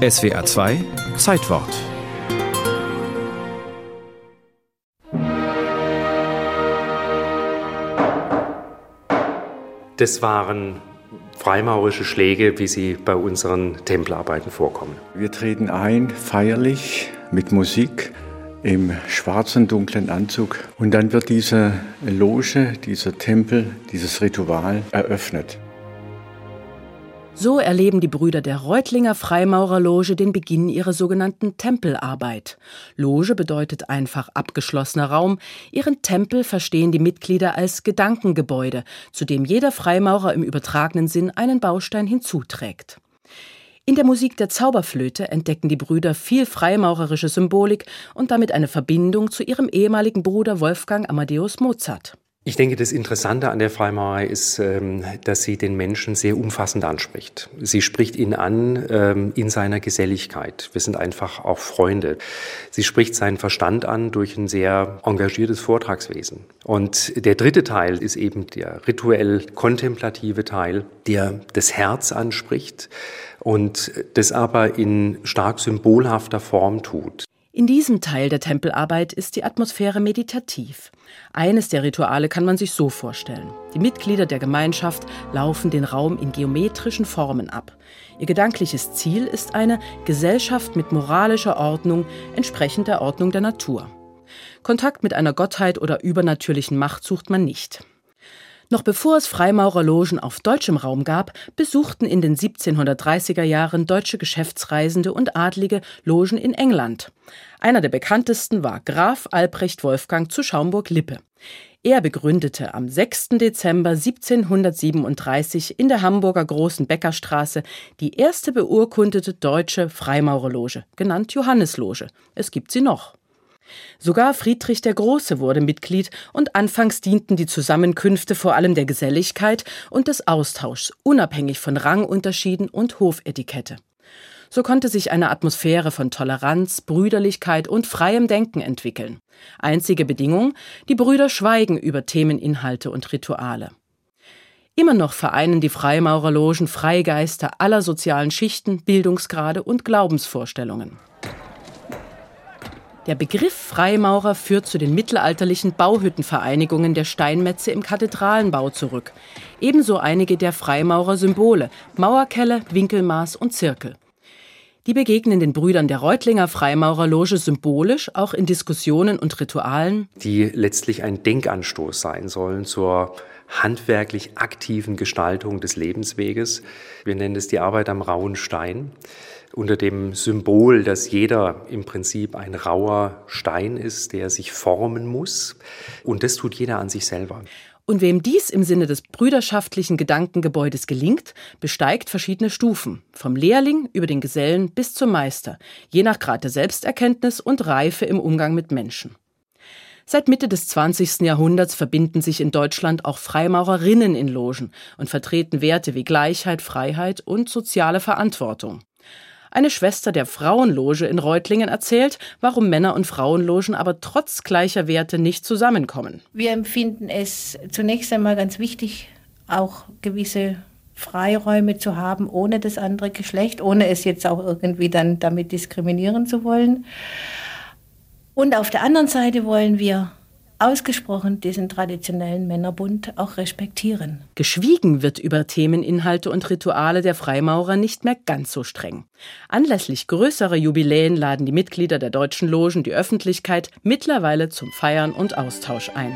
SWR 2 Zeitwort Das waren freimaurische Schläge, wie sie bei unseren Tempelarbeiten vorkommen. Wir treten ein, feierlich, mit Musik, im schwarzen, dunklen Anzug. Und dann wird diese Loge, dieser Tempel, dieses Ritual eröffnet. So erleben die Brüder der Reutlinger Freimaurerloge den Beginn ihrer sogenannten Tempelarbeit. Loge bedeutet einfach abgeschlossener Raum. Ihren Tempel verstehen die Mitglieder als Gedankengebäude, zu dem jeder Freimaurer im übertragenen Sinn einen Baustein hinzuträgt. In der Musik der Zauberflöte entdecken die Brüder viel freimaurerische Symbolik und damit eine Verbindung zu ihrem ehemaligen Bruder Wolfgang Amadeus Mozart. Ich denke, das Interessante an der Freimaurerei ist, ähm, dass sie den Menschen sehr umfassend anspricht. Sie spricht ihn an ähm, in seiner Geselligkeit. Wir sind einfach auch Freunde. Sie spricht seinen Verstand an durch ein sehr engagiertes Vortragswesen. Und der dritte Teil ist eben der rituell kontemplative Teil, der das Herz anspricht und das aber in stark symbolhafter Form tut. In diesem Teil der Tempelarbeit ist die Atmosphäre meditativ. Eines der Rituale kann man sich so vorstellen. Die Mitglieder der Gemeinschaft laufen den Raum in geometrischen Formen ab. Ihr gedankliches Ziel ist eine Gesellschaft mit moralischer Ordnung, entsprechend der Ordnung der Natur. Kontakt mit einer Gottheit oder übernatürlichen Macht sucht man nicht. Noch bevor es Freimaurerlogen auf deutschem Raum gab, besuchten in den 1730er Jahren deutsche Geschäftsreisende und Adlige Logen in England. Einer der bekanntesten war Graf Albrecht Wolfgang zu Schaumburg-Lippe. Er begründete am 6. Dezember 1737 in der Hamburger Großen Bäckerstraße die erste beurkundete deutsche Freimaurerloge, genannt Johannesloge. Es gibt sie noch. Sogar Friedrich der Große wurde Mitglied und anfangs dienten die Zusammenkünfte vor allem der Geselligkeit und des Austauschs, unabhängig von Rangunterschieden und Hofetikette. So konnte sich eine Atmosphäre von Toleranz, Brüderlichkeit und freiem Denken entwickeln. Einzige Bedingung, die Brüder schweigen über Themeninhalte und Rituale. Immer noch vereinen die Freimaurerlogen Freigeister aller sozialen Schichten, Bildungsgrade und Glaubensvorstellungen. Der Begriff Freimaurer führt zu den mittelalterlichen Bauhüttenvereinigungen der Steinmetze im Kathedralenbau zurück. Ebenso einige der Freimaurer-Symbole, Mauerkelle, Winkelmaß und Zirkel. Die begegnen den Brüdern der Reutlinger Freimaurerloge symbolisch auch in Diskussionen und Ritualen, die letztlich ein Denkanstoß sein sollen zur handwerklich aktiven Gestaltung des Lebensweges. Wir nennen es die Arbeit am rauen Stein unter dem Symbol, dass jeder im Prinzip ein rauer Stein ist, der sich formen muss. Und das tut jeder an sich selber. Und wem dies im Sinne des brüderschaftlichen Gedankengebäudes gelingt, besteigt verschiedene Stufen, vom Lehrling über den Gesellen bis zum Meister, je nach Grad der Selbsterkenntnis und Reife im Umgang mit Menschen. Seit Mitte des 20. Jahrhunderts verbinden sich in Deutschland auch Freimaurerinnen in Logen und vertreten Werte wie Gleichheit, Freiheit und soziale Verantwortung. Eine Schwester der Frauenloge in Reutlingen erzählt, warum Männer- und Frauenlogen aber trotz gleicher Werte nicht zusammenkommen. Wir empfinden es zunächst einmal ganz wichtig, auch gewisse Freiräume zu haben ohne das andere Geschlecht, ohne es jetzt auch irgendwie dann damit diskriminieren zu wollen. Und auf der anderen Seite wollen wir ausgesprochen diesen traditionellen Männerbund auch respektieren. Geschwiegen wird über Themeninhalte und Rituale der Freimaurer nicht mehr ganz so streng. Anlässlich größerer Jubiläen laden die Mitglieder der deutschen Logen die Öffentlichkeit mittlerweile zum Feiern und Austausch ein.